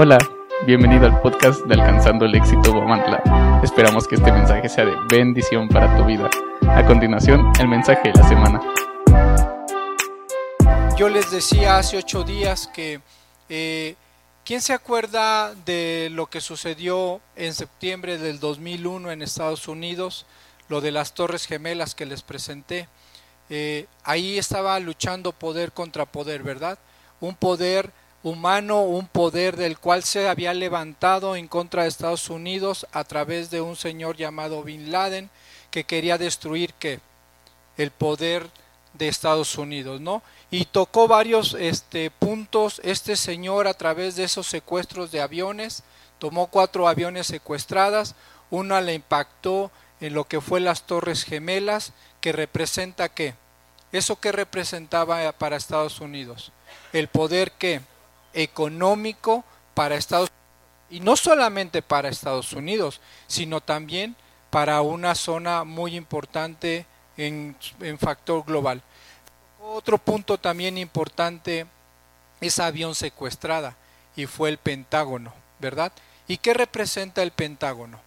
Hola, bienvenido al podcast de Alcanzando el Éxito Guamantla. Esperamos que este mensaje sea de bendición para tu vida. A continuación, el mensaje de la semana. Yo les decía hace ocho días que eh, ¿quién se acuerda de lo que sucedió en septiembre del 2001 en Estados Unidos? Lo de las Torres Gemelas que les presenté. Eh, ahí estaba luchando poder contra poder, ¿verdad? Un poder humano, un poder del cual se había levantado en contra de Estados Unidos a través de un señor llamado Bin Laden que quería destruir que el poder de Estados Unidos, ¿no? Y tocó varios este, puntos. Este señor a través de esos secuestros de aviones, tomó cuatro aviones secuestradas, una le impactó en lo que fue las Torres Gemelas, que representa qué? Eso que representaba para Estados Unidos, el poder que económico para Estados Unidos. Y no solamente para Estados Unidos, sino también para una zona muy importante en, en factor global. Otro punto también importante es avión secuestrada y fue el Pentágono, ¿verdad? ¿Y qué representa el Pentágono?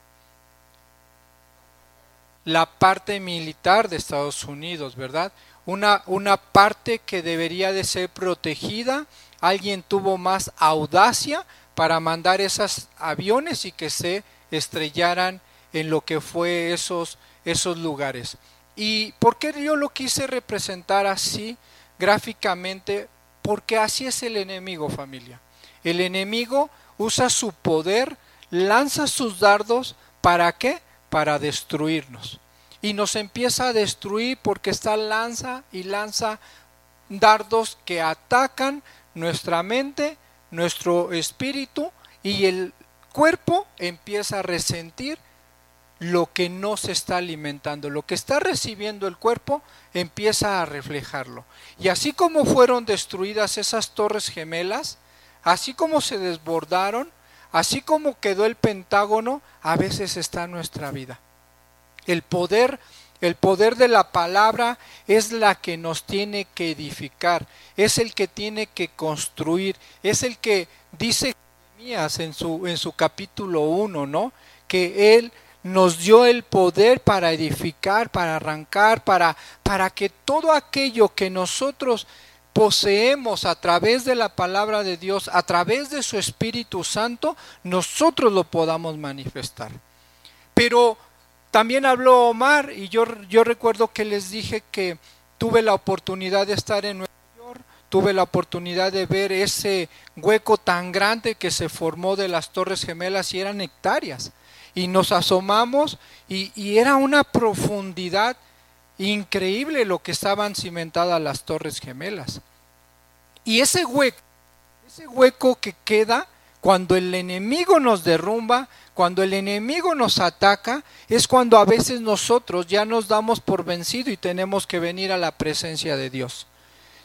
La parte militar de Estados Unidos, ¿verdad? Una, una parte que debería de ser protegida alguien tuvo más audacia para mandar esos aviones y que se estrellaran en lo que fue esos, esos lugares. ¿Y por qué yo lo quise representar así gráficamente? Porque así es el enemigo familia. El enemigo usa su poder, lanza sus dardos, ¿para qué? Para destruirnos. Y nos empieza a destruir porque está lanza y lanza dardos que atacan nuestra mente, nuestro espíritu y el cuerpo empieza a resentir lo que no se está alimentando, lo que está recibiendo el cuerpo empieza a reflejarlo. Y así como fueron destruidas esas torres gemelas, así como se desbordaron, así como quedó el Pentágono, a veces está nuestra vida. El poder el poder de la palabra es la que nos tiene que edificar, es el que tiene que construir, es el que dice Jeremías en su, en su capítulo 1, ¿no? Que Él nos dio el poder para edificar, para arrancar, para, para que todo aquello que nosotros poseemos a través de la palabra de Dios, a través de su Espíritu Santo, nosotros lo podamos manifestar. Pero también habló Omar y yo, recuerdo que les dije que tuve la oportunidad de estar en Nueva York, tuve la oportunidad de ver ese hueco tan grande que se formó de las Torres Gemelas y eran hectáreas. Y nos asomamos y, y era una profundidad increíble lo que estaban cimentadas las Torres Gemelas. Y ese hueco, ese hueco que queda cuando el enemigo nos derrumba, cuando el enemigo nos ataca, es cuando a veces nosotros ya nos damos por vencido y tenemos que venir a la presencia de Dios.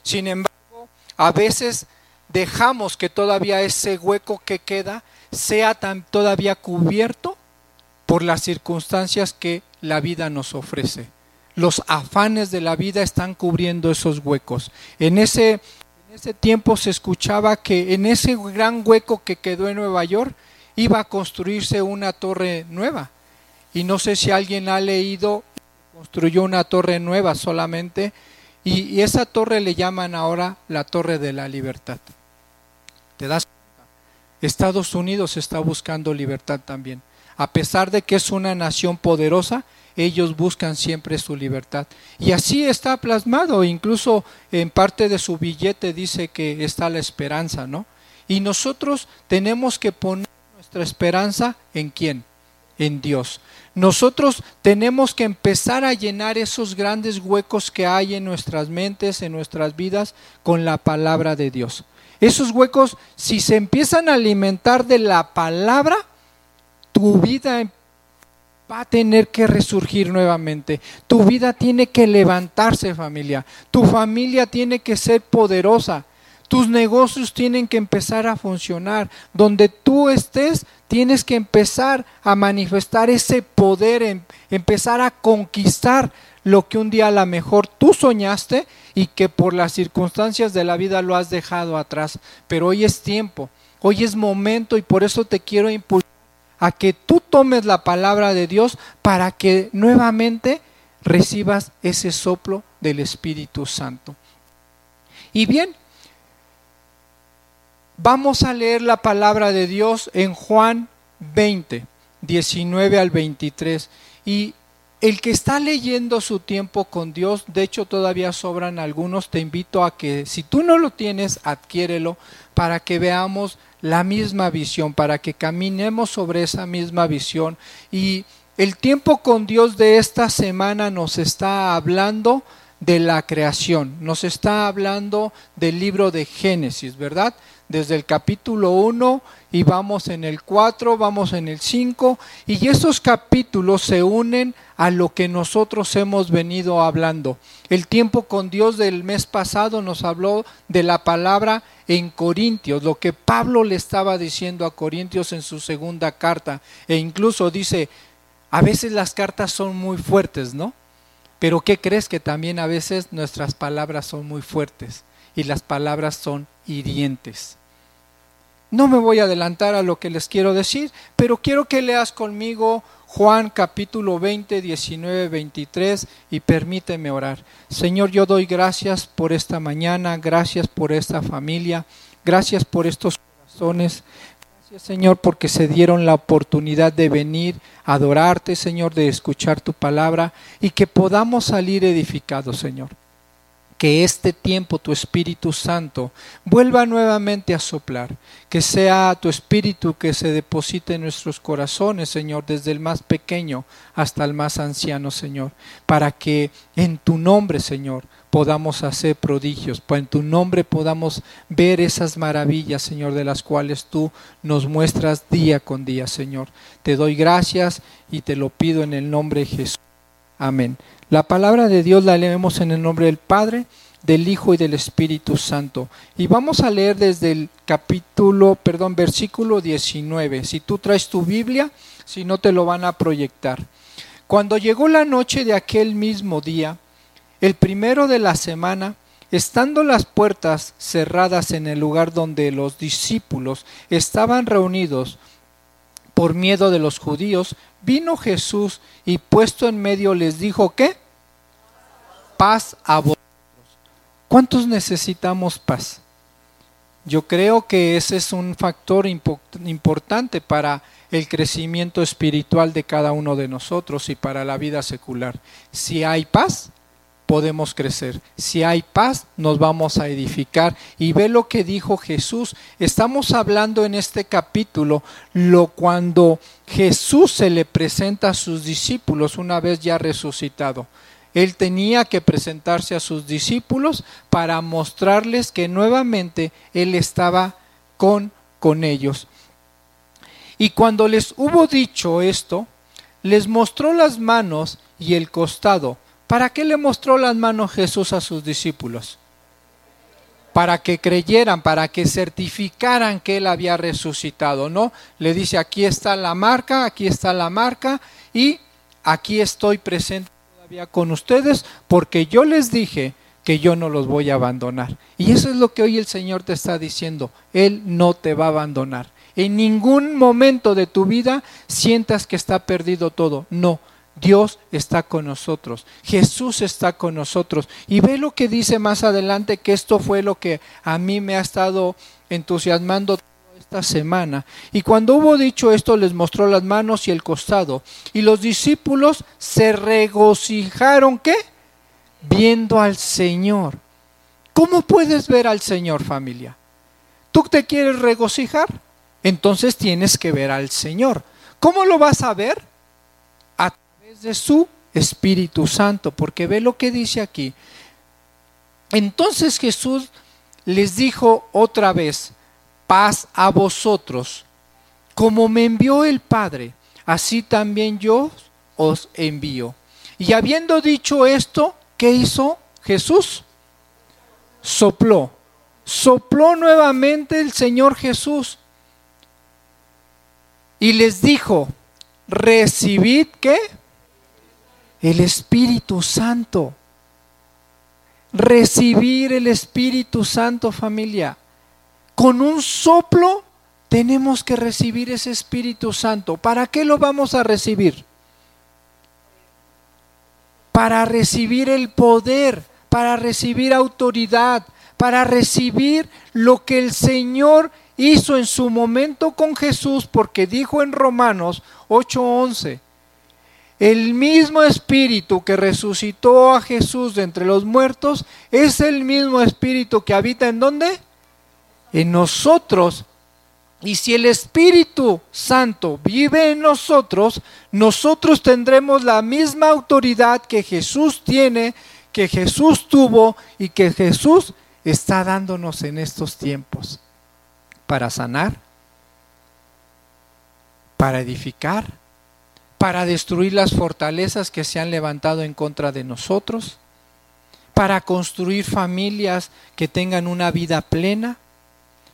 Sin embargo, a veces dejamos que todavía ese hueco que queda sea tan, todavía cubierto por las circunstancias que la vida nos ofrece. Los afanes de la vida están cubriendo esos huecos. En ese ese tiempo se escuchaba que en ese gran hueco que quedó en Nueva York iba a construirse una torre nueva. Y no sé si alguien ha leído, construyó una torre nueva solamente, y, esa torre le llaman ahora la Torre de la Libertad. ¿Te das cuenta? Estados Unidos está buscando libertad también. A pesar de que es una nación poderosa, ellos buscan siempre su libertad. Y así está plasmado, incluso en parte de su billete dice que está la esperanza, ¿no? Y nosotros tenemos que poner esperanza en quién? En Dios. Nosotros tenemos que empezar a llenar esos grandes huecos que hay en nuestras mentes, en nuestras vidas, con la palabra de Dios. Esos huecos, si se empiezan a alimentar de la palabra, tu vida va a tener que resurgir nuevamente. Tu vida tiene que levantarse familia. Tu familia tiene que ser poderosa. Tus negocios tienen que empezar a funcionar. Donde tú estés, tienes que empezar a manifestar ese poder, em, empezar a conquistar lo que un día a lo mejor tú soñaste y que por las circunstancias de la vida lo has dejado atrás. Pero hoy es tiempo Hoy es momento y por eso te quiero impulsar a que tú tomes la palabra de Dios para que nuevamente recibas ese soplo del Espíritu Santo. Y bien, vamos a leer la palabra de Dios en Juan 20, 19 al 23. Y el que está leyendo su tiempo con Dios, de hecho todavía sobran algunos, te invito a que si tú no lo tienes, adquiérelo para que veamos la misma visión, para que caminemos sobre esa misma visión. Y el tiempo con Dios de esta semana nos está hablando de la creación, nos está hablando del libro de Génesis, ¿verdad? Desde el capítulo 1 y vamos en el 4, vamos en el 5, y esos capítulos se unen a lo que nosotros hemos venido hablando. El tiempo con Dios del mes pasado nos habló de la palabra en Corintios, lo que Pablo le estaba diciendo a Corintios en su segunda carta, e incluso dice, a veces las cartas son muy fuertes, ¿no? Pero ¿qué crees que también a veces nuestras palabras son muy fuertes y las palabras son hirientes? No me voy a adelantar a lo que les quiero decir, pero quiero que leas conmigo Juan capítulo 20, 19, 23 y permíteme orar. Señor, yo doy gracias por esta mañana, gracias por esta familia, gracias por estos corazones. Gracias Señor porque se dieron la oportunidad de venir a adorarte, Señor, de escuchar tu palabra y que podamos salir edificados, Señor que este tiempo tu Espíritu Santo vuelva nuevamente a soplar, que sea tu Espíritu que se deposite en nuestros corazones, Señor, desde el más pequeño hasta el más anciano, Señor, para que en tu nombre, Señor, podamos hacer prodigios, para en tu nombre podamos ver esas maravillas, Señor, de las cuales tú nos muestras día con día, Señor. Te doy gracias y te lo pido en el nombre de Jesús. Amén. La palabra de Dios la leemos en el nombre del Padre, del Hijo y del Espíritu Santo. Y vamos a leer desde el capítulo, perdón, versículo 19. Si tú traes tu Biblia, si no te lo van a proyectar. Cuando llegó la noche de aquel mismo día, el primero de la semana, estando las puertas cerradas en el lugar donde los discípulos estaban reunidos, por miedo de los judíos, vino Jesús y puesto en medio les dijo ¿qué? Paz a vosotros. ¿Cuántos necesitamos paz? Yo creo que ese es un factor importante para el crecimiento espiritual de cada uno de nosotros y para la vida secular. Si hay paz, podemos crecer. Si hay paz, nos vamos a edificar. Y ve lo que dijo Jesús. Estamos hablando en este capítulo lo cuando Jesús se le presenta a sus discípulos una vez ya resucitado. Él tenía que presentarse a sus discípulos para mostrarles que nuevamente Él estaba con, con ellos. Y cuando les hubo dicho esto, les mostró las manos y el costado ¿Para qué le mostró las manos Jesús a sus discípulos? Para que creyeran, para que certificaran que Él había resucitado, ¿no? Le dice, aquí está la marca, aquí está la marca y aquí estoy presente todavía con ustedes porque yo les dije que yo no los voy a abandonar. Y eso es lo que hoy el Señor te está diciendo, Él no te va a abandonar. En ningún momento de tu vida sientas que está perdido todo, no Dios está con nosotros, Jesús está con nosotros. Y ve lo que dice más adelante, que esto fue lo que a mí me ha estado entusiasmando esta semana. Y cuando hubo dicho esto, les mostró las manos y el costado. Y los discípulos se regocijaron, ¿qué? Viendo al Señor. ¿Cómo puedes ver al Señor, familia? ¿Tú te quieres regocijar? Entonces tienes que ver al Señor. ¿Cómo lo vas a ver? De su Espíritu Santo, porque ve lo que dice aquí. Entonces Jesús les dijo otra vez, paz a vosotros, como me envió el Padre, así también yo os envío. Y habiendo dicho esto, ¿qué hizo Jesús? Sopló. Sopló nuevamente el Señor Jesús y les dijo, recibid qué? El Espíritu Santo. Recibir el Espíritu Santo familia. Con un soplo tenemos que recibir ese Espíritu Santo. ¿Para qué lo vamos a recibir? Para recibir el poder, para recibir autoridad, para recibir lo que el Señor hizo en su momento con Jesús, porque dijo en Romanos 8:11, el mismo espíritu que resucitó a Jesús de entre los muertos es el mismo espíritu que habita en dónde? En nosotros. Y si el Espíritu Santo vive en nosotros, nosotros tendremos la misma autoridad que Jesús tiene, que Jesús tuvo y que Jesús está dándonos en estos tiempos para sanar, para edificar, para destruir las fortalezas que se han levantado en contra de nosotros, para construir familias que tengan una vida plena,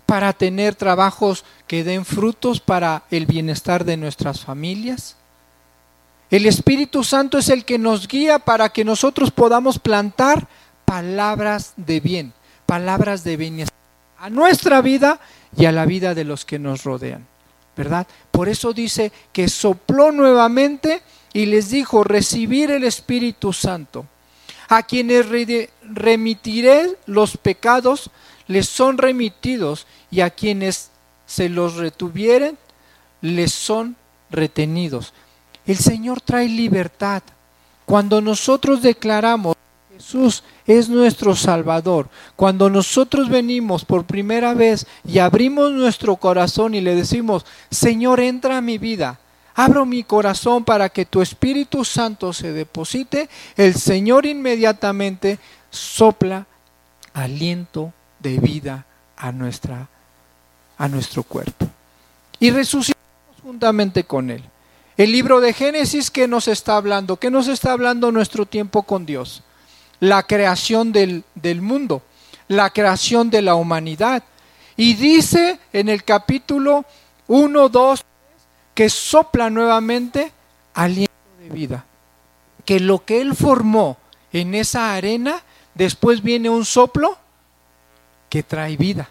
para tener trabajos que den frutos para el bienestar de nuestras familias. El Espíritu Santo es el que nos guía para que nosotros podamos plantar palabras de bien, palabras de bienestar a nuestra vida y a la vida de los que nos rodean. ¿Verdad? Por eso dice que sopló nuevamente y les dijo, recibir el Espíritu Santo. A quienes remitiré los pecados, les son remitidos, y a quienes se los retuvieren, les son retenidos. El Señor trae libertad. Cuando nosotros declaramos Jesús es nuestro Salvador. Cuando nosotros venimos por primera vez y abrimos nuestro corazón y le decimos, Señor, entra a mi vida, abro mi corazón para que tu Espíritu Santo se deposite, el Señor inmediatamente sopla aliento de vida a, nuestra, a nuestro cuerpo. Y resucitamos juntamente con Él. El libro de Génesis que nos está hablando, que nos está hablando nuestro tiempo con Dios la creación del, mundo, la creación de la humanidad. Y dice en el capítulo 1, 2, que sopla nuevamente aliento de vida. Que lo que él formó en esa arena, después viene un soplo que trae vida.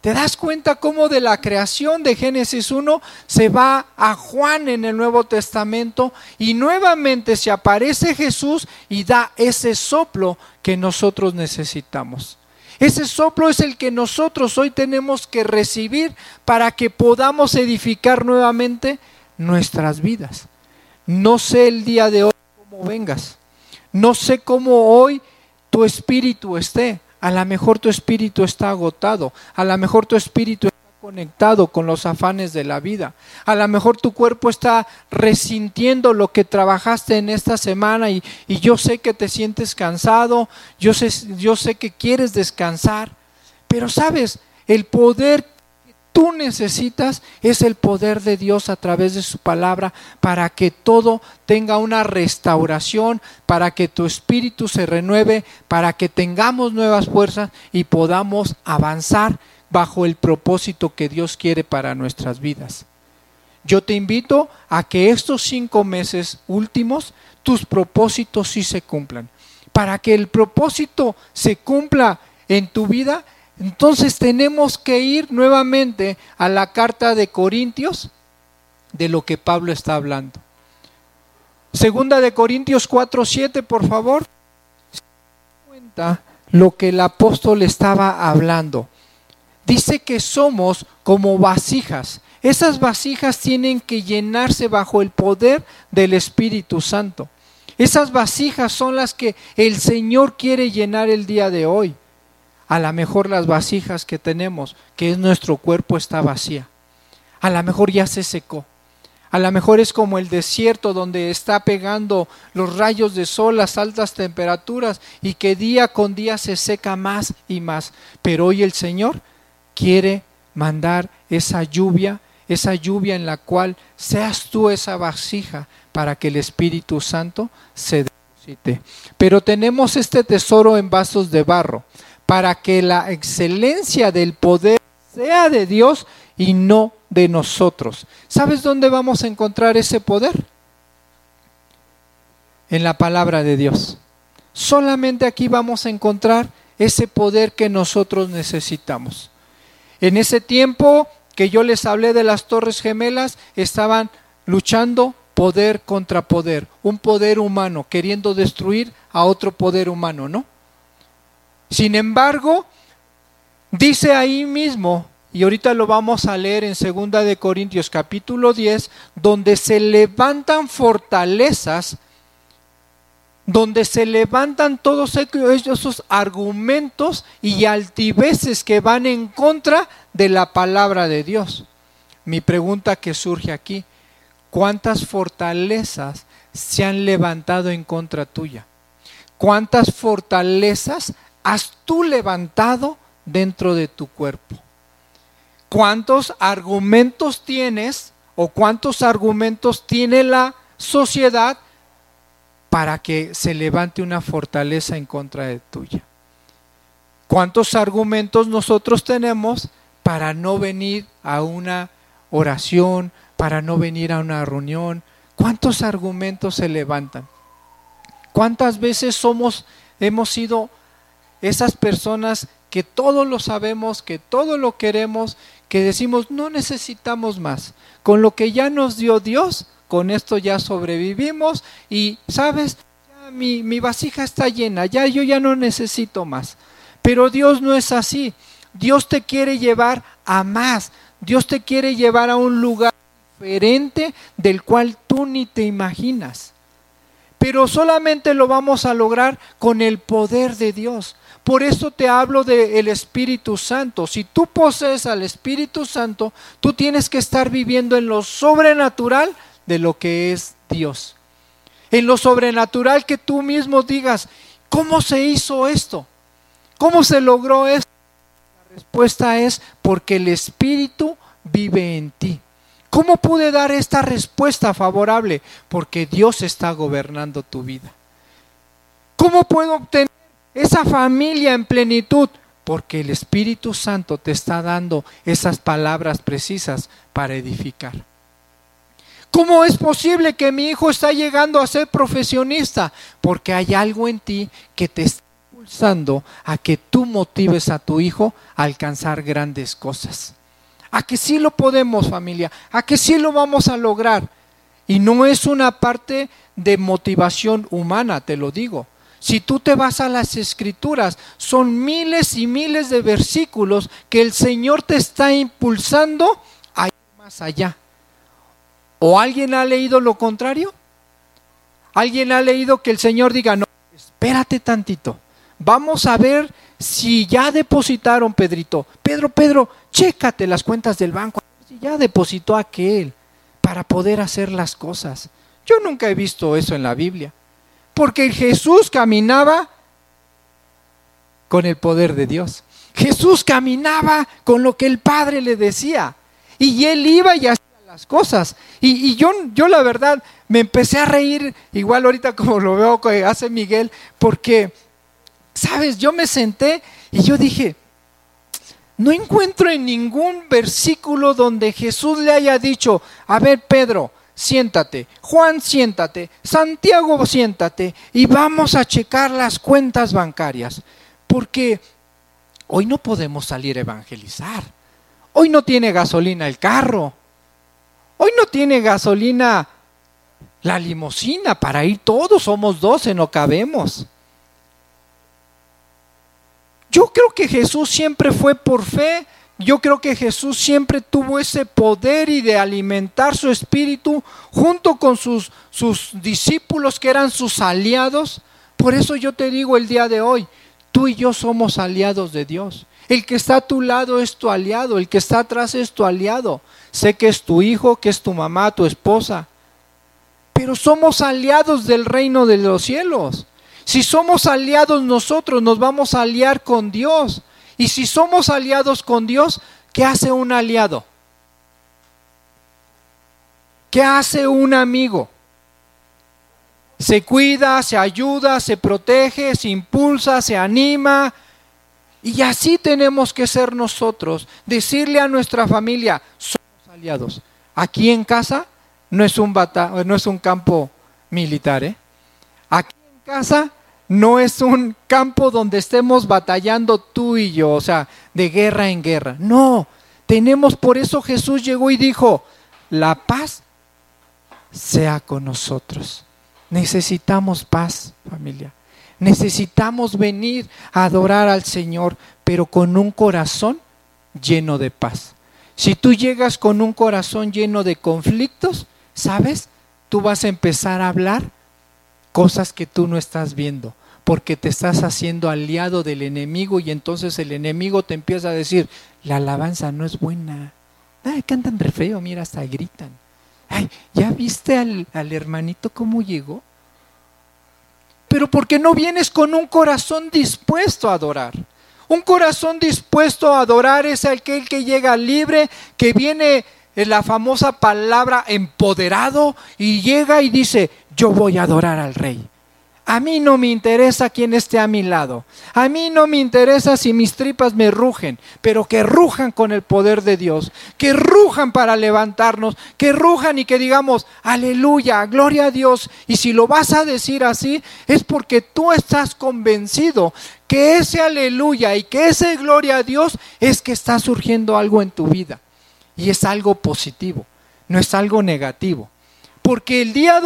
¿Te das cuenta cómo de la creación de Génesis 1 se va a Juan en el Nuevo Testamento y nuevamente se aparece Jesús y da ese soplo que nosotros necesitamos? Ese soplo es el que nosotros hoy tenemos que recibir para que podamos edificar nuevamente nuestras vidas. No sé el día de hoy cómo vengas. No sé cómo hoy tu espíritu esté. A lo mejor tu espíritu está agotado, a lo mejor tu espíritu está conectado con los afanes de la vida, a lo mejor tu cuerpo está resintiendo lo que trabajaste en esta semana y, y yo sé que te sientes cansado, yo sé, yo sé que quieres descansar, pero sabes, el poder tú necesitas es el poder de Dios a través de su palabra para que todo tenga una restauración, para que tu espíritu se renueve, para que tengamos nuevas fuerzas y podamos avanzar bajo el propósito que Dios quiere para nuestras vidas. Yo te invito a que estos cinco meses últimos tus propósitos sí se cumplan. Para que el propósito se cumpla en tu vida, entonces tenemos que ir nuevamente a la carta de Corintios de lo que Pablo está hablando. Segunda de Corintios 4:7, por favor. cuenta lo que el apóstol estaba hablando. Dice que somos como vasijas. Esas vasijas tienen que llenarse bajo el poder del Espíritu Santo. Esas vasijas son las que el Señor quiere llenar el día de hoy a lo mejor las vasijas que tenemos, que es nuestro cuerpo, está vacía. A lo mejor ya se secó. A lo mejor es como el desierto donde está pegando los rayos de sol, las altas temperaturas y que día con día se seca más y más. Pero hoy el Señor quiere mandar esa lluvia, esa lluvia en la cual seas tú esa vasija para que el Espíritu Santo se deposite. Pero tenemos este tesoro en vasos de barro para que la excelencia del poder sea de Dios y no de nosotros. ¿Sabes dónde vamos a encontrar ese poder? En la palabra de Dios. Solamente aquí vamos a encontrar ese poder que nosotros necesitamos. En ese tiempo que yo les hablé de las torres gemelas, estaban luchando poder contra poder, un poder humano queriendo destruir a otro poder humano, ¿no? Sin embargo, dice ahí mismo, y ahorita lo vamos a leer en 2 de Corintios capítulo 10, donde se levantan fortalezas donde se levantan todos esos argumentos y altiveces que van en contra de la palabra de Dios. Mi pregunta que surge aquí, ¿cuántas fortalezas se han levantado en contra tuya? ¿Cuántas fortalezas has tú levantado dentro de tu cuerpo? ¿Cuántos argumentos tienes o cuántos argumentos tiene la sociedad para que se levante una fortaleza en contra de tuya. ¿Cuántos argumentos nosotros tenemos para no venir a una oración, para no venir a una reunión? ¿Cuántos argumentos se levantan? ¿Cuántas veces somos hemos sido esas personas que todo lo sabemos, que todo lo queremos, que decimos no necesitamos más. Con lo que ya nos dio Dios, con esto ya sobrevivimos y, ¿sabes? Ya mi, mi vasija está llena, ya yo ya no necesito más. Pero Dios no es así. Dios te quiere llevar a más. Dios te quiere llevar a un lugar diferente del cual tú ni te imaginas. Pero solamente lo vamos a lograr con el poder de Dios. Por eso te hablo del Espíritu Santo. Si tú posees al Espíritu Santo, tú tienes que estar viviendo en lo sobrenatural de lo que es Dios. En lo sobrenatural que tú mismo digas, ¿cómo se hizo esto? ¿Cómo se logró esto? La respuesta es porque el Espíritu vive en ti. ¿Cómo pude dar esta respuesta favorable? Porque Dios está gobernando tu vida. ¿Cómo puedo obtener esa familia en plenitud? Porque el Espíritu Santo te está dando esas palabras precisas para edificar. ¿Cómo es posible que mi hijo está llegando a ser profesionista? Porque hay algo en ti que te está impulsando a que tú motives a tu hijo a alcanzar grandes cosas. A que sí lo podemos, familia, a que sí lo vamos a lograr. Y no es una parte de motivación humana, te lo digo. Si tú te vas a las escrituras, son miles y miles de versículos que el Señor te está impulsando a ir más allá. ¿O alguien ha leído lo contrario? ¿Alguien ha leído que el Señor diga, no, espérate tantito, vamos a ver si ya depositaron, Pedrito. Pedro, Pedro, chécate las cuentas del banco, si ya depositó aquel para poder hacer las cosas. Yo nunca he visto eso en la Biblia, porque Jesús caminaba con el poder de Dios. Jesús caminaba con lo que el Padre le decía. Y él iba y hacía las cosas. Y, yo, yo la verdad me empecé a reír, igual ahorita como lo veo que hace Miguel, porque, sabes, yo me senté y yo dije, no encuentro en ningún versículo donde Jesús le haya dicho, a ver Pedro, siéntate, Juan, siéntate, Santiago, siéntate. Y vamos a checar las cuentas bancarias, porque hoy no podemos salir a evangelizar, hoy no tiene gasolina el carro, Hoy no tiene gasolina la limosina para ir todos, somos doce, no cabemos. Yo creo que Jesús siempre fue por fe. Yo creo que Jesús siempre tuvo ese poder y de alimentar su espíritu junto con sus, sus discípulos que eran sus aliados. Por eso yo te digo el día de hoy, tú y yo somos aliados de Dios. El que está a tu lado es tu aliado, el que está atrás es tu aliado. Sé que es tu hijo, que es tu mamá, tu esposa. Pero somos aliados del reino de los cielos. Si somos aliados nosotros, nos vamos a aliar con Dios. Y si somos aliados con Dios, ¿qué hace un aliado? ¿Qué hace un amigo? Se cuida, se ayuda, se protege, se impulsa, se anima. Y así tenemos que ser nosotros. Decirle a nuestra familia, aliados. Aquí en casa no es un, no es un campo militar. ¿eh? Aquí en casa no es un campo donde estemos batallando tú y yo, o sea, de guerra en guerra. No, Tenemos, por eso Jesús llegó y dijo, la paz sea con nosotros. Necesitamos paz, familia. Necesitamos venir a adorar al Señor, pero con un corazón lleno de paz. Si tú llegas con un corazón lleno de conflictos, ¿sabes? Tú vas a empezar a hablar cosas que tú no estás viendo, porque te estás haciendo aliado del enemigo y entonces el enemigo te empieza a decir, la alabanza no es buena. Ay, cantan re feo, mira, hasta gritan. Ay, ¿ya viste al, al hermanito cómo llegó? pero porque no vienes con un corazón dispuesto a adorar. Un corazón dispuesto a adorar es aquel que llega libre, que viene en la famosa palabra empoderado y llega y dice, yo voy a adorar al rey. A mí no me interesa quién esté a mi lado. A mí no me interesa si mis tripas me rugen, pero que rujan con el poder de Dios, que rujan para levantarnos, que rujan y que digamos, aleluya, gloria a Dios. Y si lo vas a decir así, es porque tú estás convencido que ese aleluya y que ese gloria a Dios es que está surgiendo algo en tu vida. Y es algo positivo, no es algo negativo. Porque el día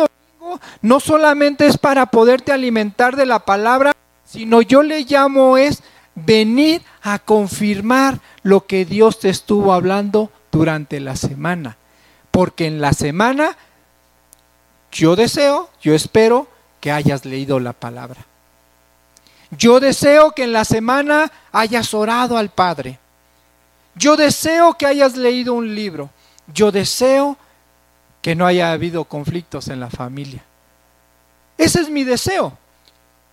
no solamente es para poderte alimentar de la palabra, sino yo le llamo es venir a confirmar lo que Dios te estuvo hablando durante la semana. Porque en la semana yo deseo, yo espero que hayas leído la palabra. Yo deseo que en la semana hayas orado al Padre. Yo deseo que hayas leído un libro. Yo deseo que no haya habido conflictos en la familia. Ese es mi deseo.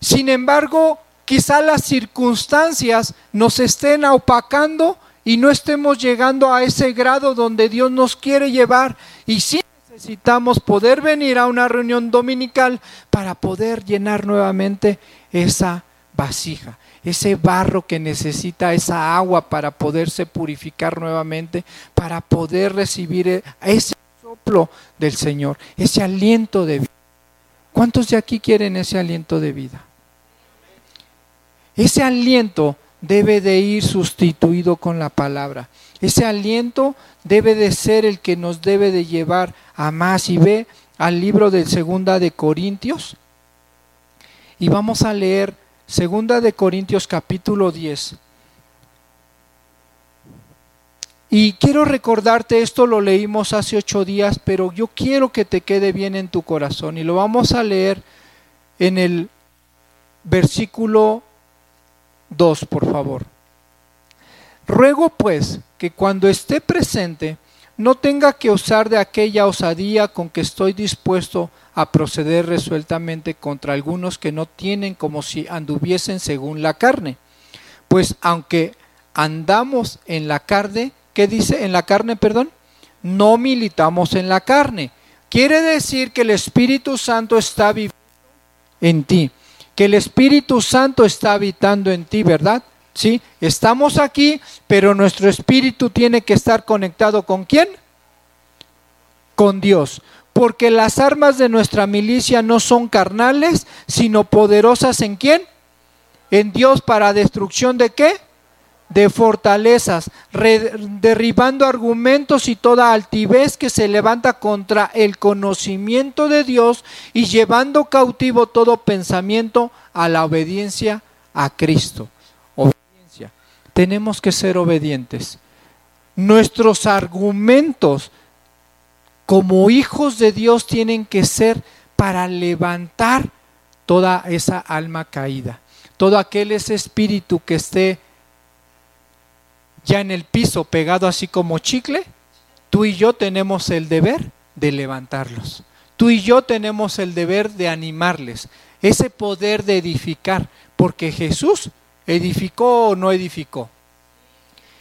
Sin embargo, quizá las circunstancias nos estén opacando y no estemos llegando a ese grado donde Dios nos quiere llevar. Y sí necesitamos poder venir a una reunión dominical para poder llenar nuevamente esa vasija, ese barro que necesita esa agua para poderse purificar nuevamente, para poder recibir ese soplo del Señor, ese aliento de vida. ¿Cuántos de aquí quieren ese aliento de vida? Ese aliento debe de ir sustituido con la palabra. Ese aliento debe de ser el que nos debe de llevar a más. Y ve al libro de Segunda de Corintios. Y vamos a leer Segunda de Corintios capítulo 10. Y quiero recordarte, esto lo leímos hace ocho días, pero yo quiero que te quede bien en tu corazón. Y lo vamos a leer en el versículo 2, por favor. Ruego pues que cuando esté presente no tenga que usar de aquella osadía con que estoy dispuesto a proceder resueltamente contra algunos que no tienen como si anduviesen según la carne. Pues aunque andamos en la carne, ¿Qué dice en la carne, perdón? No militamos en la carne. Quiere decir que el Espíritu Santo está viviendo en ti, que el Espíritu Santo está habitando en ti, ¿verdad? Sí, estamos aquí, pero nuestro espíritu tiene que estar conectado con quién? Con Dios. Porque las armas de nuestra milicia no son carnales, sino poderosas en quién? En Dios para destrucción de qué? De fortalezas, derribando argumentos y toda altivez que se levanta contra el conocimiento de Dios y llevando cautivo todo pensamiento a la obediencia a Cristo. Obediencia. Tenemos que ser obedientes. Nuestros argumentos como hijos de Dios tienen que ser para levantar toda esa alma caída, todo aquel ese espíritu que esté ya en el piso pegado así como chicle, tú y yo tenemos el deber de levantarlos. Tú y yo tenemos el deber de animarles, ese poder de edificar, porque Jesús edificó o no edificó.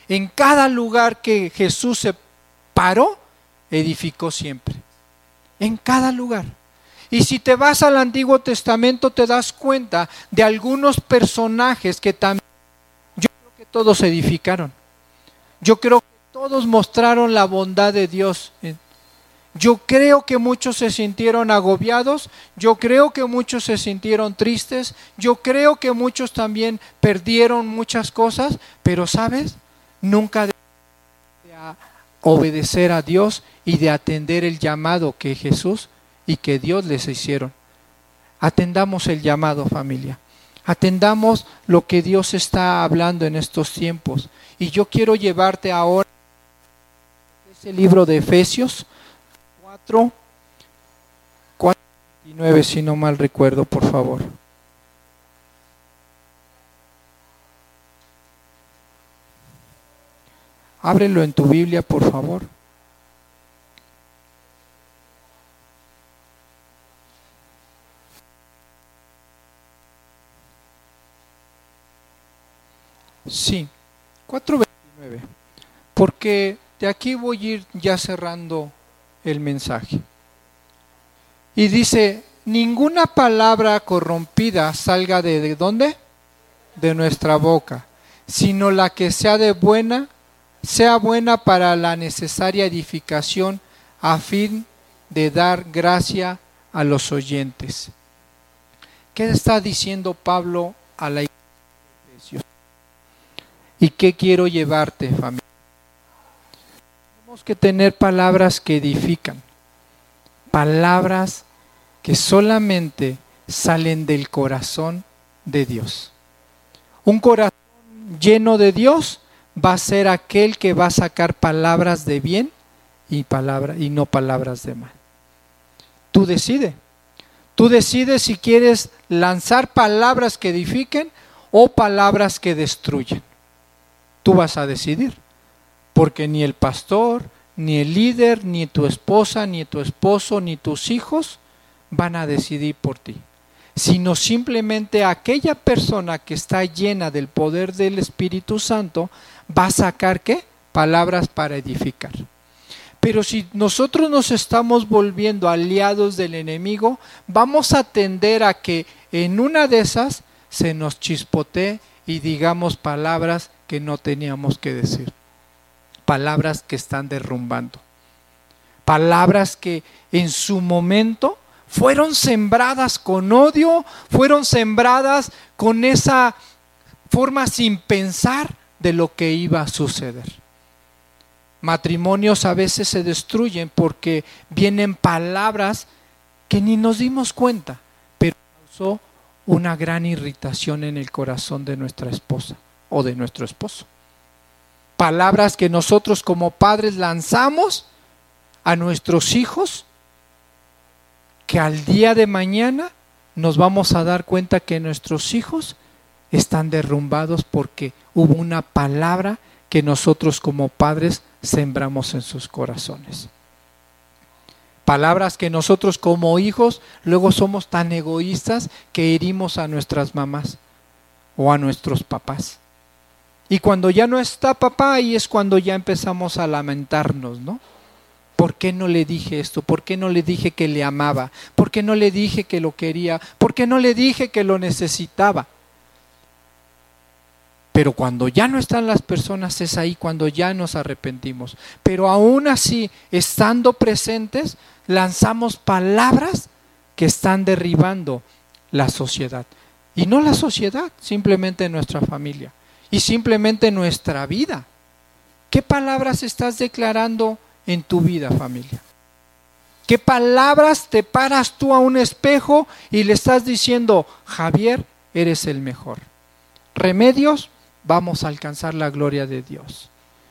En cada lugar que Jesús se paró, edificó siempre. En cada lugar. Y si te vas al Antiguo Testamento te das cuenta de algunos personajes que también, yo creo que todos edificaron. Yo creo que todos mostraron la bondad de Dios. Yo creo que muchos se sintieron agobiados, yo creo que muchos se sintieron tristes, yo creo que muchos también perdieron muchas cosas, pero sabes, nunca de obedecer a Dios y de atender el llamado que Jesús y que Dios les hicieron. Atendamos el llamado familia. Atendamos lo que Dios está hablando en estos tiempos. Y yo quiero llevarte ahora ese libro de Efesios 4, 4 y 9, si no mal recuerdo, por favor. Ábrelo en tu Biblia, por favor. Sí, 4.29. Porque de aquí voy a ir ya cerrando el mensaje. Y dice, ninguna palabra corrompida salga de, de dónde? De nuestra boca, sino la que sea de buena sea buena para la necesaria edificación a fin de dar gracia a los oyentes. ¿Qué está diciendo Pablo a la iglesia? ¿Y qué quiero llevarte, familia? Tenemos que tener palabras que edifican, palabras que solamente salen del corazón de Dios. Un corazón lleno de Dios va a ser aquel que va a sacar palabras de bien y, palabra, y no palabras de mal. Tú decides. Tú decides si quieres lanzar palabras que edifiquen o palabras que destruyen. Tú vas a decidir. Porque ni el pastor, ni el líder, ni tu esposa, ni tu esposo, ni tus hijos van a decidir por ti sino simplemente aquella persona que está llena del poder del Espíritu Santo va a sacar qué? Palabras para edificar. Pero si nosotros nos estamos volviendo aliados del enemigo, vamos a tender a que en una de esas se nos chispotee y digamos palabras que no teníamos que decir. Palabras que están derrumbando. Palabras que en su momento fueron sembradas con odio, fueron sembradas con esa forma sin pensar de lo que iba a suceder. Matrimonios a veces se destruyen porque vienen palabras que ni nos dimos cuenta, pero causó una gran irritación en el corazón de nuestra esposa o de nuestro esposo. Palabras que nosotros como padres lanzamos a nuestros hijos, que al día de mañana nos vamos a dar cuenta que nuestros hijos están derrumbados porque hubo una palabra que nosotros como padres sembramos en sus corazones. Palabras que nosotros como hijos luego somos tan egoístas que herimos a nuestras mamás o a nuestros papás. Y cuando ya no está papá, ahí es cuando ya empezamos a lamentarnos, ¿no? ¿Por qué no le dije esto? ¿Por qué no le dije que le amaba? ¿Por qué no le dije que lo quería? ¿Por qué no le dije que lo necesitaba? Pero cuando ya no están las personas es ahí cuando ya nos arrepentimos. Pero aún así, estando presentes, lanzamos palabras que están derribando la sociedad. Y no la sociedad, simplemente nuestra familia. Y simplemente nuestra vida. ¿Qué palabras estás declarando en tu vida, familia? ¿Qué palabras te paras tú a un espejo y le estás diciendo, Javier, eres el mejor? Remedios, vamos a alcanzar la gloria de Dios.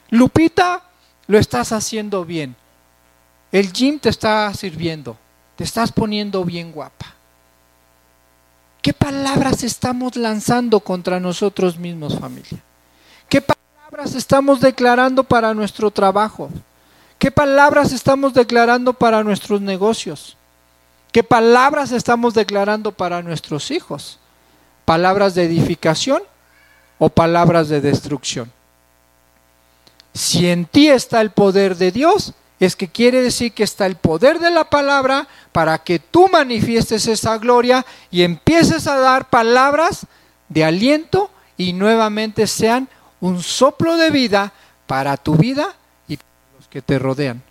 Lupita, lo estás haciendo bien. El gym te está sirviendo. Te estás poniendo bien guapa. ¿Qué palabras estamos lanzando contra nosotros mismos, familia? ¿Qué palabras estamos declarando para nuestro trabajo? ¿Qué palabras estamos declarando para nuestros negocios? ¿Qué palabras estamos declarando para nuestros hijos? ¿Palabras de edificación o palabras de destrucción. Si en ti está el poder de Dios, es que quiere decir que está el poder de la palabra para que tú manifiestes esa gloria y empieces a dar palabras de aliento y nuevamente sean un soplo de vida para tu vida y para los que te rodean.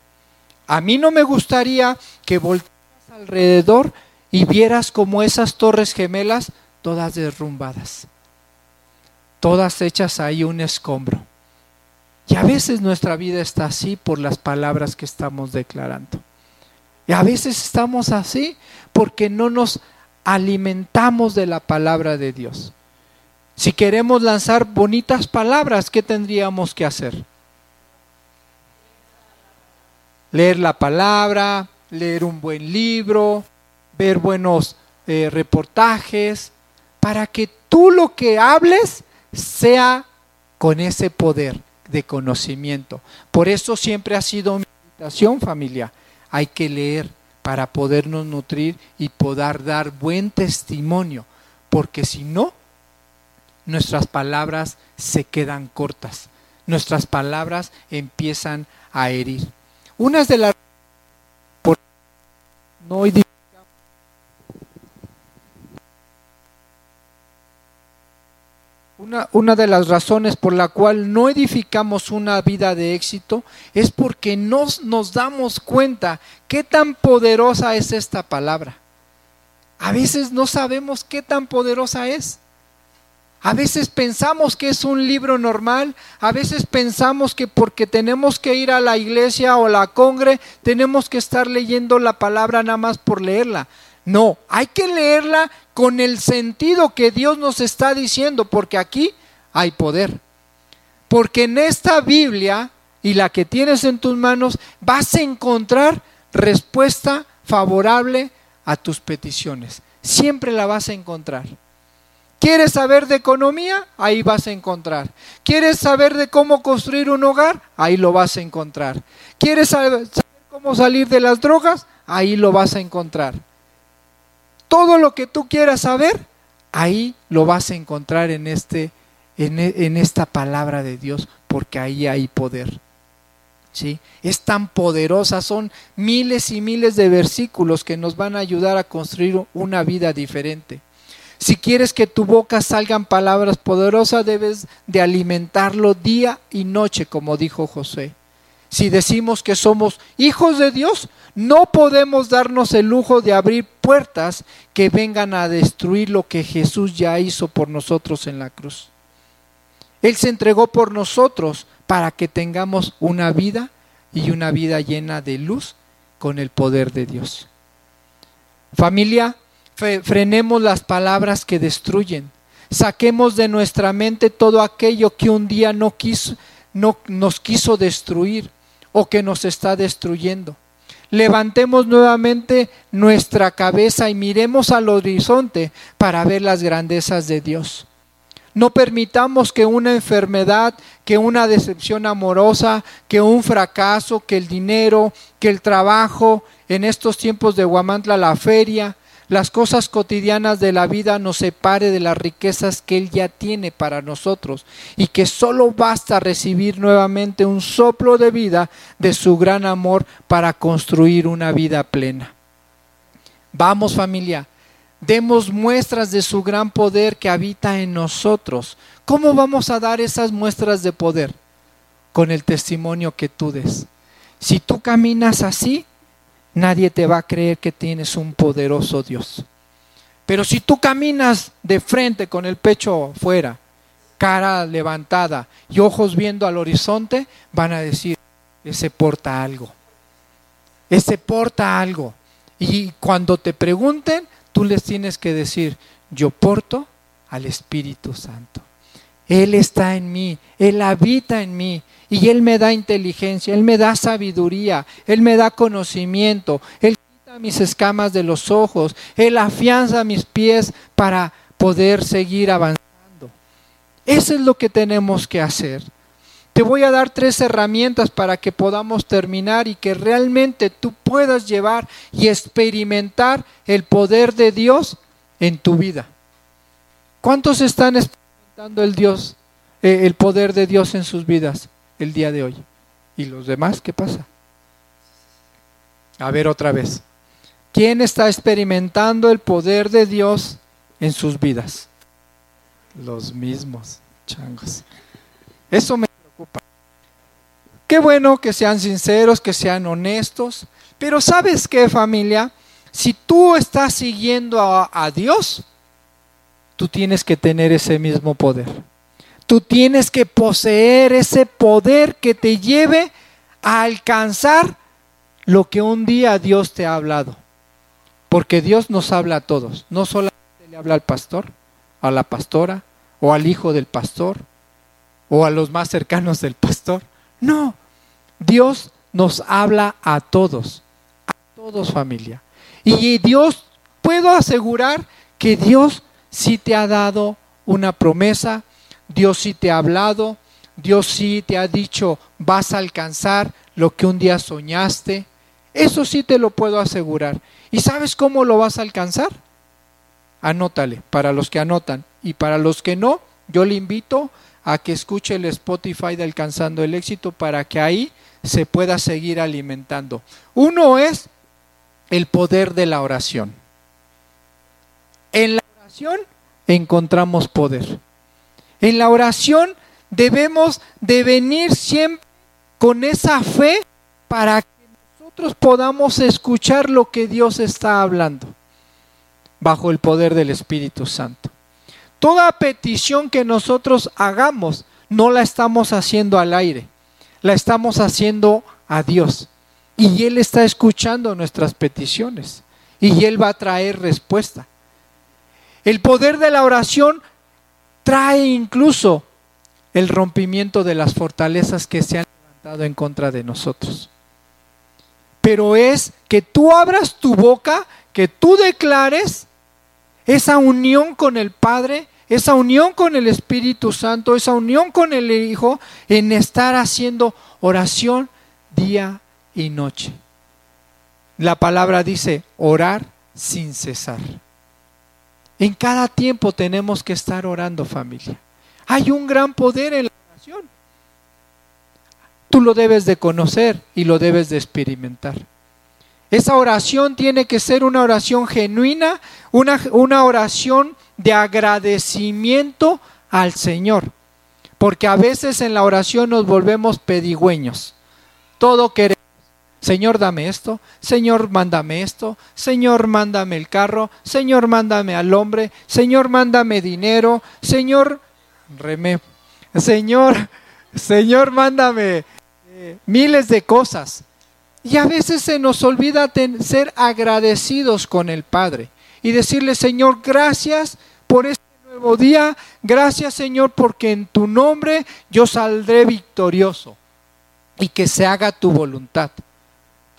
A mí no me gustaría que voltearas alrededor y vieras como esas torres gemelas todas derrumbadas todas hechas ahí un escombro. Y a veces nuestra vida está así por las palabras que estamos declarando. Y a veces estamos así porque no nos alimentamos de la palabra de Dios. Si queremos lanzar bonitas palabras, ¿qué tendríamos que hacer? Leer la palabra, leer un buen libro, ver buenos eh, reportajes, para que tú lo que hables sea con ese poder de conocimiento. Por eso siempre ha sido mi invitación familia. Hay que leer para podernos nutrir y poder dar buen testimonio, porque si no, nuestras palabras se quedan cortas, nuestras palabras empiezan a herir. Unas de las no Una, de las razones por la cual no edificamos una vida de éxito es porque nos, nos damos cuenta qué tan poderosa es esta palabra. A veces no sabemos qué tan poderosa es. A veces pensamos que es un libro normal, a veces pensamos que porque tenemos que ir a la iglesia o la congre, tenemos que estar leyendo la palabra nada más por leerla. No, hay que leerla con el sentido que Dios nos está diciendo, porque aquí hay poder. Porque en esta Biblia y la que tienes en tus manos vas a encontrar respuesta favorable a tus peticiones. Siempre la vas a encontrar. ¿Quieres saber de economía? Ahí vas a encontrar. ¿Quieres saber de cómo construir un hogar? Ahí lo vas a encontrar. ¿Quieres saber cómo salir de las drogas? Ahí lo vas a encontrar. Todo lo que tú quieras saber, ahí lo vas a encontrar en, este, en, en esta palabra de Dios, porque ahí hay poder. ¿Sí? Es tan poderosa, son miles y miles de versículos que nos van a ayudar a construir una vida diferente. Si quieres que tu boca salgan palabras poderosas, debes de alimentarlo día y noche, como dijo José. Si decimos que somos hijos de Dios, no podemos darnos el lujo de abrir puertas que vengan a destruir lo que Jesús ya hizo por nosotros en la cruz. Él se entregó por nosotros para que tengamos una vida y una vida llena de luz con el poder de Dios. Familia, frenemos las palabras que destruyen. Saquemos de nuestra mente todo aquello que un día no quiso, no, nos quiso destruir o que nos está destruyendo. Levantemos nuevamente nuestra cabeza y miremos al horizonte para ver las grandezas de Dios. No permitamos que una enfermedad, que una decepción amorosa, que un fracaso, que el dinero, que el trabajo, en estos tiempos de Guamantla, la feria, las cosas cotidianas de la vida nos separe de las riquezas que Él ya tiene para nosotros y que solo basta recibir nuevamente un soplo de vida de su gran amor para construir una vida plena. Vamos familia, demos muestras de su gran poder que habita en nosotros. ¿Cómo vamos a dar esas muestras de poder? Con el testimonio que tú des. Si tú caminas así, nadie te va a creer que tienes un poderoso Dios. Pero si tú caminas de frente con el pecho fuera, cara levantada y ojos viendo al horizonte, van a decir, ese porta algo. Ese porta algo. Y cuando te pregunten, tú les tienes que decir, yo porto al Espíritu Santo. Él está en mí, Él habita en mí y Él me da inteligencia, Él me da sabiduría, Él me da conocimiento, Él quita mis escamas de los ojos, Él afianza mis pies para poder seguir avanzando. Eso es lo que tenemos que hacer. Te voy a dar tres herramientas para que podamos terminar y que realmente tú puedas llevar y experimentar el poder de Dios en tu vida. ¿Cuántos están el Dios, eh, el poder de Dios en sus vidas? el día de hoy. ¿Y los demás qué pasa? A ver otra vez. ¿Quién está experimentando el poder de Dios en sus vidas? Los mismos changos. Eso me preocupa. Qué bueno que sean sinceros, que sean honestos, pero ¿sabes qué familia? Si tú estás siguiendo a, a Dios, tú tienes que tener ese mismo poder. Tú tienes que poseer ese poder que te lleve a alcanzar lo que un día Dios te ha hablado. Porque Dios nos habla a todos. No solamente le habla al pastor, a la pastora, o al hijo del pastor, o a los más cercanos del pastor. No, Dios nos habla a todos, a todos familia. Y Dios, puedo asegurar que Dios sí te ha dado una promesa, Dios sí te ha hablado, Dios sí te ha dicho, vas a alcanzar lo que un día soñaste. Eso sí te lo puedo asegurar. ¿Y sabes cómo lo vas a alcanzar? Anótale, para los que anotan. Y para los que no, yo le invito a que escuche el Spotify de Alcanzando el Éxito para que ahí se pueda seguir alimentando. Uno es el poder de la oración. Encontramos poder. En la oración debemos de venir siempre con esa fe para que nosotros podamos escuchar lo que Dios está hablando bajo el poder del Espíritu Santo. Toda petición que nosotros hagamos no la estamos haciendo al aire, la estamos haciendo a Dios. Y Él está escuchando nuestras peticiones y Él va a traer respuesta. El poder de la oración trae incluso el rompimiento de las fortalezas que se han levantado en contra de nosotros. Pero es que tú abras tu boca, que tú declares esa unión con el Padre, esa unión con el Espíritu Santo, esa unión con el Hijo, en estar haciendo oración día y noche. La palabra dice orar sin cesar. En cada tiempo tenemos que estar orando familia. Hay un gran poder en la oración. Tú lo debes de conocer y lo debes de experimentar. Esa oración tiene que ser una oración genuina, una, una oración de agradecimiento al Señor. Porque a veces en la oración nos volvemos pedigüeños. Todo queremos. Señor, dame esto. Señor, mándame esto. Señor, mándame el carro. Señor, mándame al hombre. Señor, mándame dinero. Señor, remé. Señor, Señor, mándame eh, miles de cosas. Y a veces se nos olvida ser agradecidos con el Padre y decirle, Señor, gracias por este nuevo día, gracias Señor porque en tu nombre yo saldré victorioso y que se haga tu voluntad.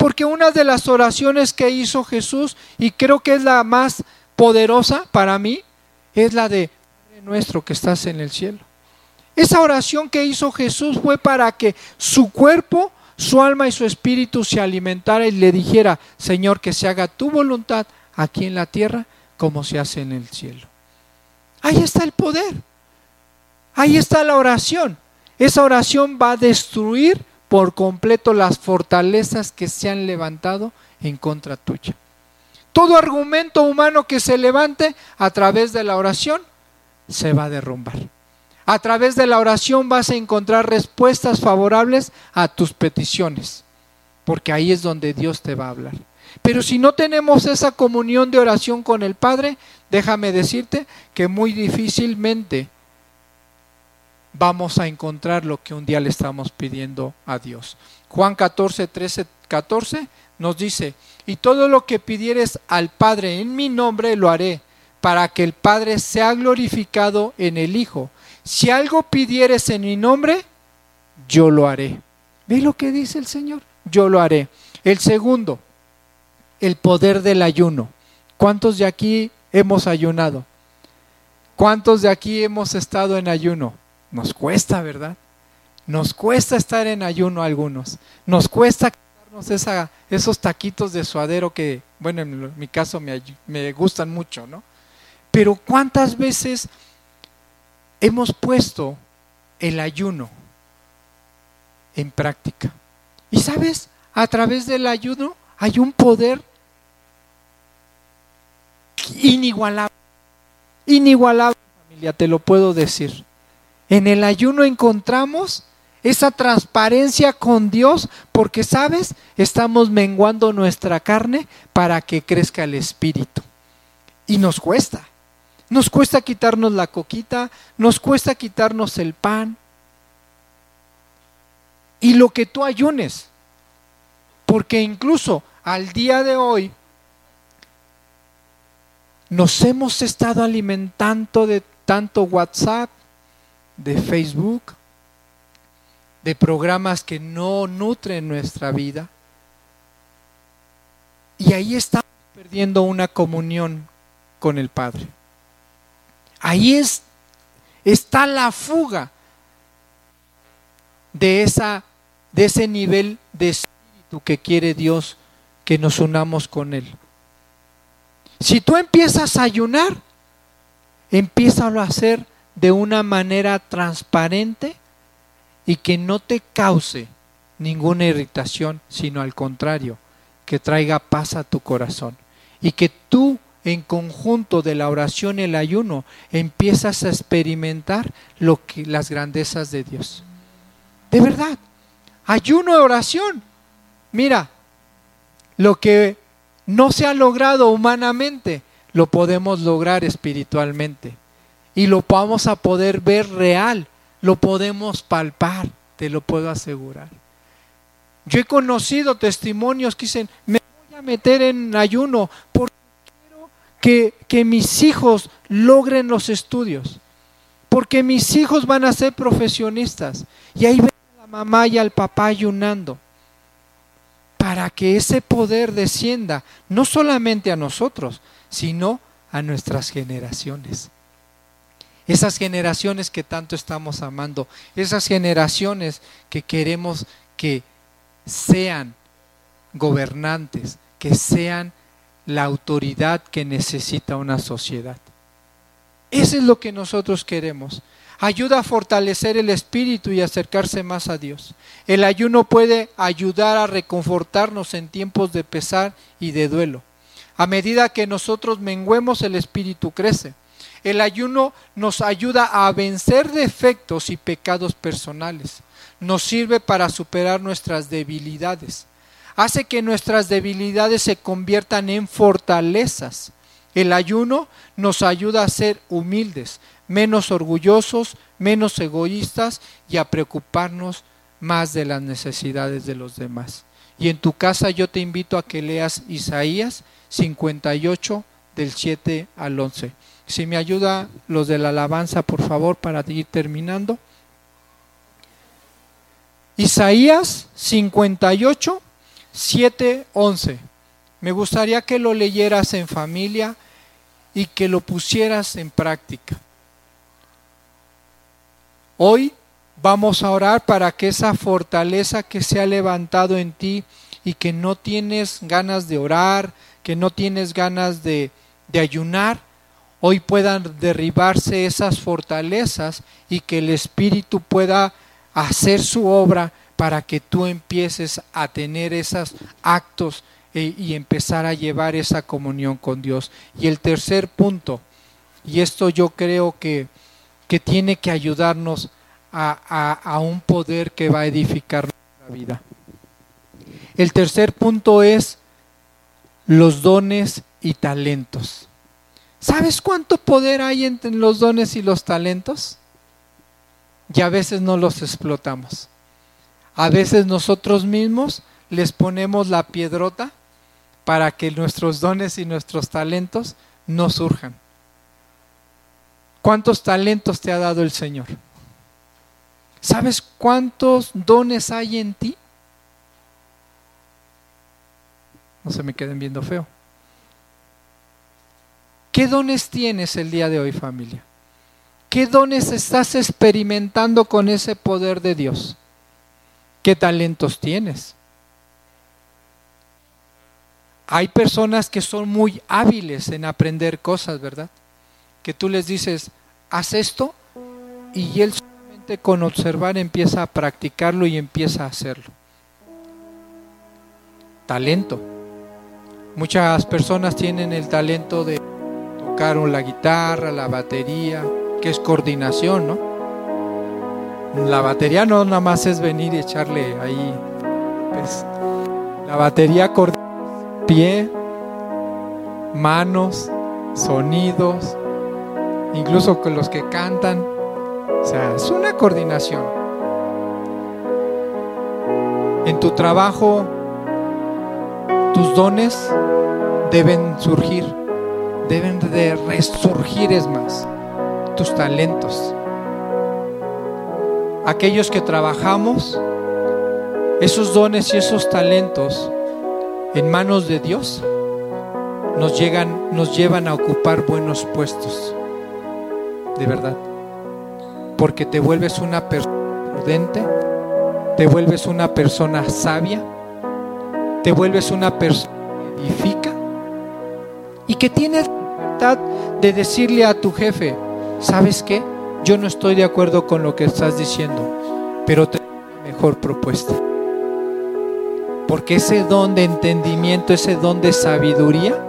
Porque una de las oraciones que hizo Jesús, y creo que es la más poderosa para mí, es la de nuestro que estás en el cielo. Esa oración que hizo Jesús fue para que su cuerpo su alma y su espíritu se alimentara y le dijera, Señor, que se haga tu voluntad aquí en la tierra como se hace en el cielo. Ahí está el poder. Ahí está la oración. Esa oración va a destruir por completo las fortalezas que se han levantado en contra tuya. Todo argumento humano que se levante a través de la oración se va a derrumbar. A través de la oración vas a encontrar respuestas favorables a tus peticiones, porque ahí es donde Dios te va a hablar. Pero si no tenemos esa comunión de oración con el Padre, déjame decirte que muy difícilmente vamos a encontrar lo que un día le estamos pidiendo a Dios. Juan 14, 13, 14 nos dice, y todo lo que pidieres al Padre en mi nombre lo haré, para que el Padre sea glorificado en el Hijo si algo pidieres en mi nombre, yo lo haré. ¿Ve lo que dice el Señor? Yo lo haré. El segundo, el poder del ayuno. ¿Cuántos de aquí hemos ayunado? ¿Cuántos de aquí hemos estado en ayuno? Nos cuesta, ¿verdad? Nos cuesta estar en ayuno algunos. Nos cuesta quitarnos esos taquitos de suadero que, bueno, en mi caso me, me gustan mucho, ¿no? Pero ¿cuántas veces hemos puesto el ayuno en práctica. Y sabes, a través del ayuno hay un poder inigualable. Inigualable, familia, te lo puedo decir. En el ayuno encontramos esa transparencia con Dios porque, sabes, estamos menguando nuestra carne para que crezca el espíritu. Y nos cuesta. nos cuesta quitarnos la coquita, nos cuesta quitarnos el pan. Y lo que tú ayunes, porque incluso al día de hoy nos hemos estado alimentando de tanto WhatsApp, de Facebook, de programas que no nutren nuestra vida. Y ahí estamos perdiendo una comunión con el Padre. Ahí es, está la fuga de, esa, de ese nivel de espíritu que quiere Dios que nos unamos con Él. Si tú empiezas a ayunar, empiézalo a hacer de una manera transparente y que no te cause ninguna irritación, sino al contrario, que traiga paz a tu corazón y que tú en conjunto de la oración y el ayuno empiezas a experimentar lo que las grandezas de Dios. De verdad, ayuno y oración. Mira, lo que no se ha logrado humanamente, lo podemos lograr espiritualmente. Y lo vamos a poder ver real, lo podemos palpar, te lo puedo asegurar. Yo he conocido testimonios que dicen, me voy a meter en ayuno porque quiero que, que mis hijos logren los estudios, porque mis hijos van a ser profesionistas. Y ahí ven a la mamá y al papá ayunando para que ese poder descienda no solamente a nosotros, sino a nuestras generaciones. Esas generaciones que tanto estamos amando, esas generaciones que queremos que sean gobernantes, que sean la autoridad que necesita una sociedad. Eso es lo que nosotros queremos ayuda a fortalecer el espíritu y acercarse más a Dios. El ayuno puede ayudar a reconfortarnos en tiempos de pesar y de duelo. A medida que nosotros menguemos, el espíritu crece. El ayuno nos ayuda a vencer defectos y pecados personales. Nos sirve para superar nuestras debilidades. Hace que nuestras debilidades se conviertan en fortalezas. El ayuno nos ayuda a ser humildes, menos orgullosos, menos egoístas y a preocuparnos más de las necesidades de los demás. Y en tu casa yo te invito a que leas Isaías 58 del 7 al 11. Si me ayuda los de la alabanza, por favor, para ir terminando. Isaías 58, 7, 11. Me gustaría que lo leyeras en familia y que lo pusieras en práctica. Hoy vamos a orar para que esa fortaleza que se ha levantado en ti y que no tienes ganas de orar, que no tienes ganas de, de ayunar, hoy puedan derribarse esas fortalezas y que el Espíritu pueda hacer su obra para que tú empieces a tener esos actos e, y empezar a llevar esa comunión con Dios. Y el tercer punto, y esto yo creo que que tiene que ayudarnos a, un poder que va a edificar nuestra vida. El tercer punto es los dones y talentos. ¿Sabes cuánto poder hay entre los dones y los talentos? Y a veces no los explotamos. A veces nosotros mismos les ponemos la piedrota para que nuestros dones y nuestros talentos no surjan. ¿Cuántos talentos te ha dado el Señor? ¿Sabes cuántos dones hay en ti? No se me queden viendo feo. ¿Qué dones tienes el día de hoy, familia? ¿Qué dones estás experimentando con ese poder de Dios? ¿Qué talentos tienes? Hay personas que son muy hábiles en aprender cosas, ¿verdad? que tú les dices, haz esto, y él solamente con observar empieza a practicarlo y empieza a hacerlo. Talento. Muchas personas tienen el talento de la guitarra, la batería, que es coordinación, ¿no? La batería no nada más es venir y echarle ahí. Pues, la batería pie, manos, sonidos, incluso con los que cantan. O sea, es una coordinación. En tu trabajo, tus dones deben surgir, deben de resurgir, es más, tus talentos. Aquellos que trabajamos, esos dones y esos talentos en manos de Dios nos, llegan, nos llevan a ocupar buenos puestos. De verdad. Porque te vuelves una persona prudente, te vuelves una persona sabia, te vuelves una persona que edifica y que tienes libertad de decirle a tu jefe, ¿sabes qué? Yo no estoy de acuerdo con lo que estás diciendo, pero tengo una mejor propuesta. Porque ese don de entendimiento, ese don de sabiduría,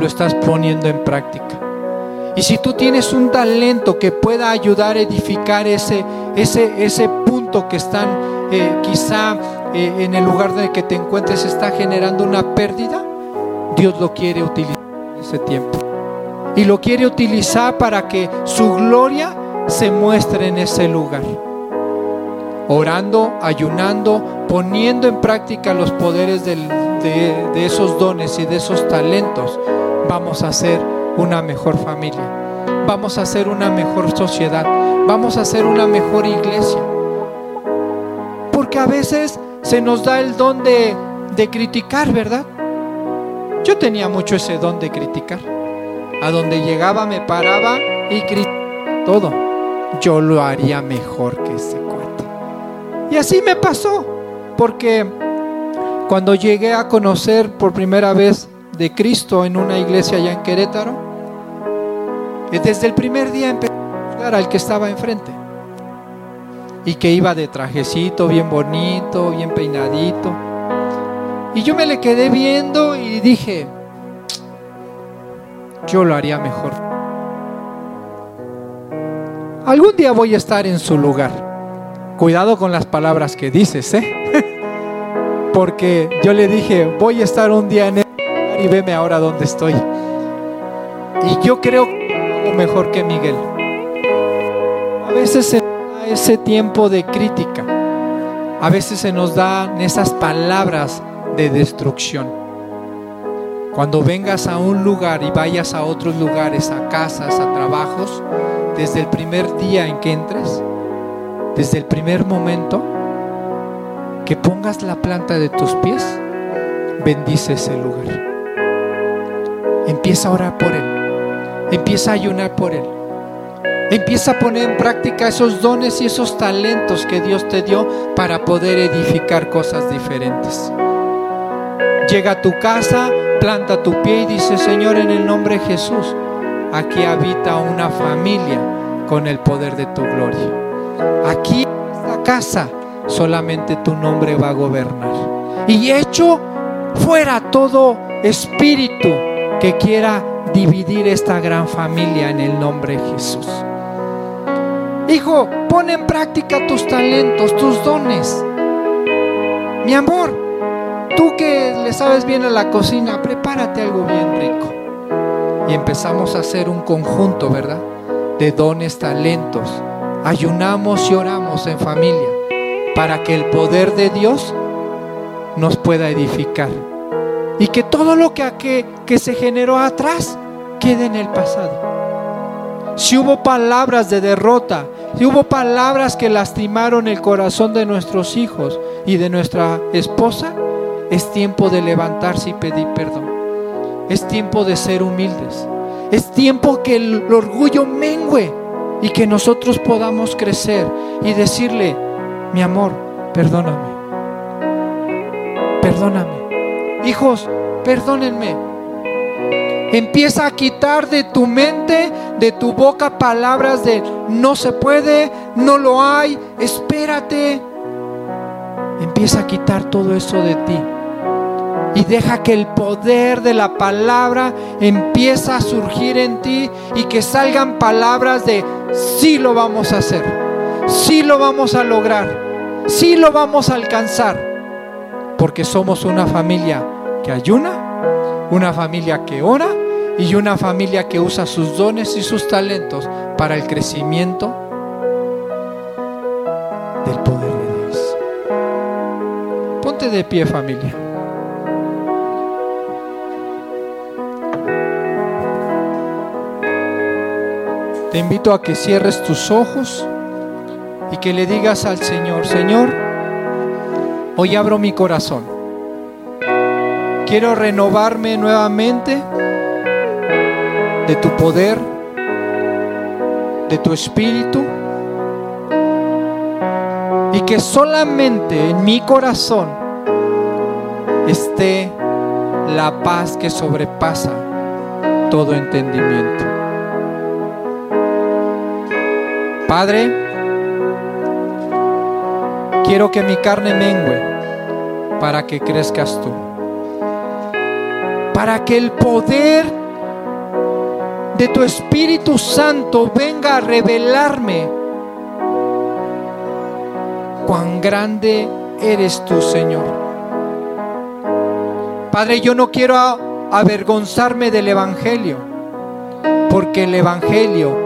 lo estás poniendo en práctica. Y si tú tienes un talento que pueda ayudar a edificar ese, ese, ese punto que están eh, quizá eh, en el lugar de que te encuentres está generando una pérdida, Dios lo quiere utilizar en ese tiempo. Y lo quiere utilizar para que su gloria se muestre en ese lugar. Orando, ayunando, poniendo en práctica los poderes de, de esos dones y de esos talentos vamos a ser una mejor familia, vamos a ser una mejor sociedad, vamos a ser una mejor iglesia. Porque a veces se nos da el don de, de criticar, ¿verdad? Yo tenía mucho ese don de criticar. A donde llegaba me paraba y criticaba todo. Yo lo haría mejor que ese cuate. Y así me pasó, porque cuando llegué a conocer por primera vez de Cristo en una iglesia allá en Querétaro, desde el primer día empecé a buscar al que estaba enfrente y que iba de trajecito, bien bonito, bien peinadito. Y yo me le quedé viendo y dije, yo lo haría mejor. Algún día voy a estar en su lugar. Cuidado con las palabras que dices, ¿eh? Porque yo le dije, voy a estar un día en y veme ahora donde estoy. Y yo creo que mejor que Miguel. A veces se da ese tiempo de crítica. A veces se nos dan esas palabras de destrucción. Cuando vengas a un lugar y vayas a otros lugares, a casas, a trabajos, desde el primer día en que entres, desde el primer momento, que pongas la planta de tus pies, bendice ese lugar. Empieza a orar por Él. Empieza a ayunar por Él. Empieza a poner en práctica esos dones y esos talentos que Dios te dio para poder edificar cosas diferentes. Llega a tu casa, planta tu pie y dice, Señor, en el nombre de Jesús, aquí habita una familia con el poder de tu gloria. Aquí en esta casa solamente tu nombre va a gobernar. Y hecho fuera todo espíritu que quiera dividir esta gran familia en el nombre de Jesús. Hijo, pon en práctica tus talentos, tus dones. Mi amor, sabes bien a la cocina, prepárate algo bien rico. Y empezamos a hacer un conjunto, ¿verdad? De dones, talentos. Ayunamos y oramos en familia para que el poder de Dios nos pueda edificar y que todo lo que, que se generó atrás quede en el pasado. Si hubo palabras de derrota, si hubo palabras que lastimaron el corazón de nuestros hijos y de nuestra esposa, es tiempo de levantarse y pedir perdón. Es tiempo de ser humildes. Es tiempo que el orgullo mengue y que nosotros podamos crecer y decirle, mi amor, perdóname. Perdóname. Hijos, perdónenme. Empieza a quitar de tu mente, de tu boca palabras de no se puede, no lo hay, espérate. Empieza a quitar todo eso de ti. Y deja que el poder de la palabra empiece a surgir en ti y que salgan palabras de sí lo vamos a hacer, sí lo vamos a lograr, sí lo vamos a alcanzar, porque somos una familia que ayuna, una familia que ora y una familia que usa sus dones y sus talentos para el crecimiento del poder de Dios. Ponte de pie familia. Te invito a que cierres tus ojos y que le digas al Señor, Señor, hoy abro mi corazón. Quiero renovarme nuevamente de tu poder, de tu espíritu, y que solamente en mi corazón esté la paz que sobrepasa todo entendimiento. Padre, quiero que mi carne mengue para que crezcas tú. Para que el poder de tu Espíritu Santo venga a revelarme cuán grande eres tú, Señor. Padre, yo no quiero avergonzarme del Evangelio, porque el Evangelio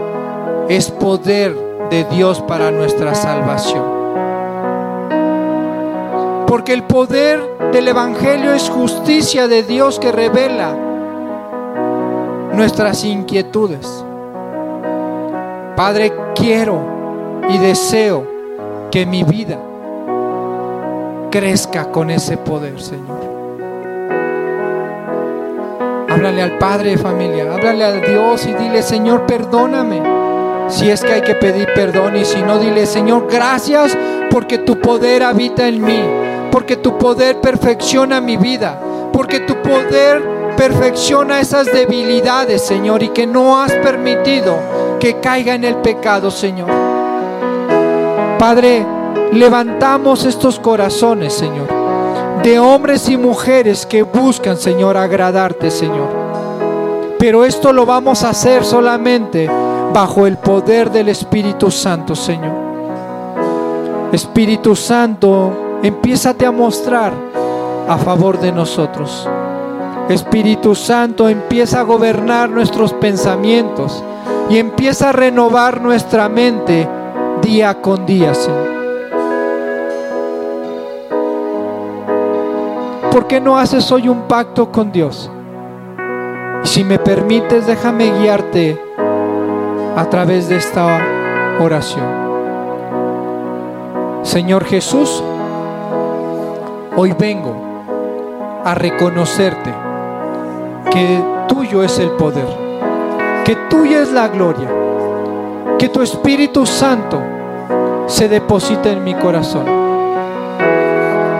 es poder de Dios para nuestra salvación. Porque el poder del Evangelio es justicia de Dios que revela nuestras inquietudes. Padre, quiero y deseo que mi vida crezca con ese poder, Señor. Háblale al Padre de familia, háblale a Dios y dile, Señor, perdóname. Si es que hay que pedir perdón y si no, dile, Señor, gracias porque tu poder habita en mí, porque tu poder perfecciona mi vida, porque tu poder perfecciona esas debilidades, Señor, y que no has permitido que caiga en el pecado, Señor. Padre, levantamos estos corazones, Señor, de hombres y mujeres que buscan, Señor, agradarte, Señor. Pero esto lo vamos a hacer solamente bajo el poder del Espíritu Santo, Señor. Espíritu Santo, empiézate a mostrar a favor de nosotros. Espíritu Santo, empieza a gobernar nuestros pensamientos y empieza a renovar nuestra mente día con día, Señor. ¿Por qué no haces hoy un pacto con Dios? Si me permites, déjame guiarte a través de esta oración. Señor Jesús, hoy vengo a reconocerte que tuyo es el poder, que tuya es la gloria, que tu Espíritu Santo se deposita en mi corazón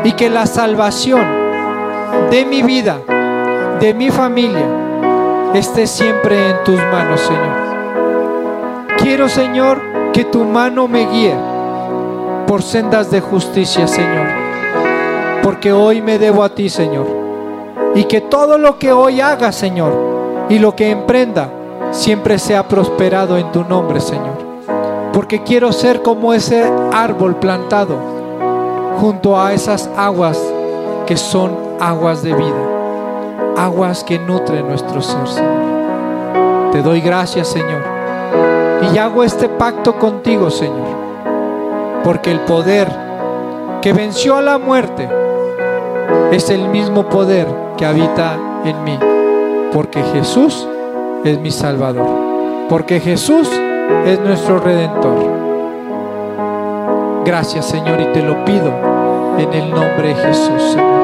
y que la salvación de mi vida, de mi familia, esté siempre en tus manos, Señor. Quiero, Señor, que tu mano me guíe por sendas de justicia, Señor. Porque hoy me debo a ti, Señor. Y que todo lo que hoy haga, Señor, y lo que emprenda, siempre sea prosperado en tu nombre, Señor. Porque quiero ser como ese árbol plantado junto a esas aguas que son aguas de vida, aguas que nutren nuestro ser, Señor. Te doy gracias, Señor y hago este pacto contigo, Señor, porque el poder que venció a la muerte es el mismo poder que habita en mí, porque Jesús es mi Salvador, porque Jesús es nuestro Redentor. Gracias, Señor, y te lo pido en el nombre de Jesús, Señor.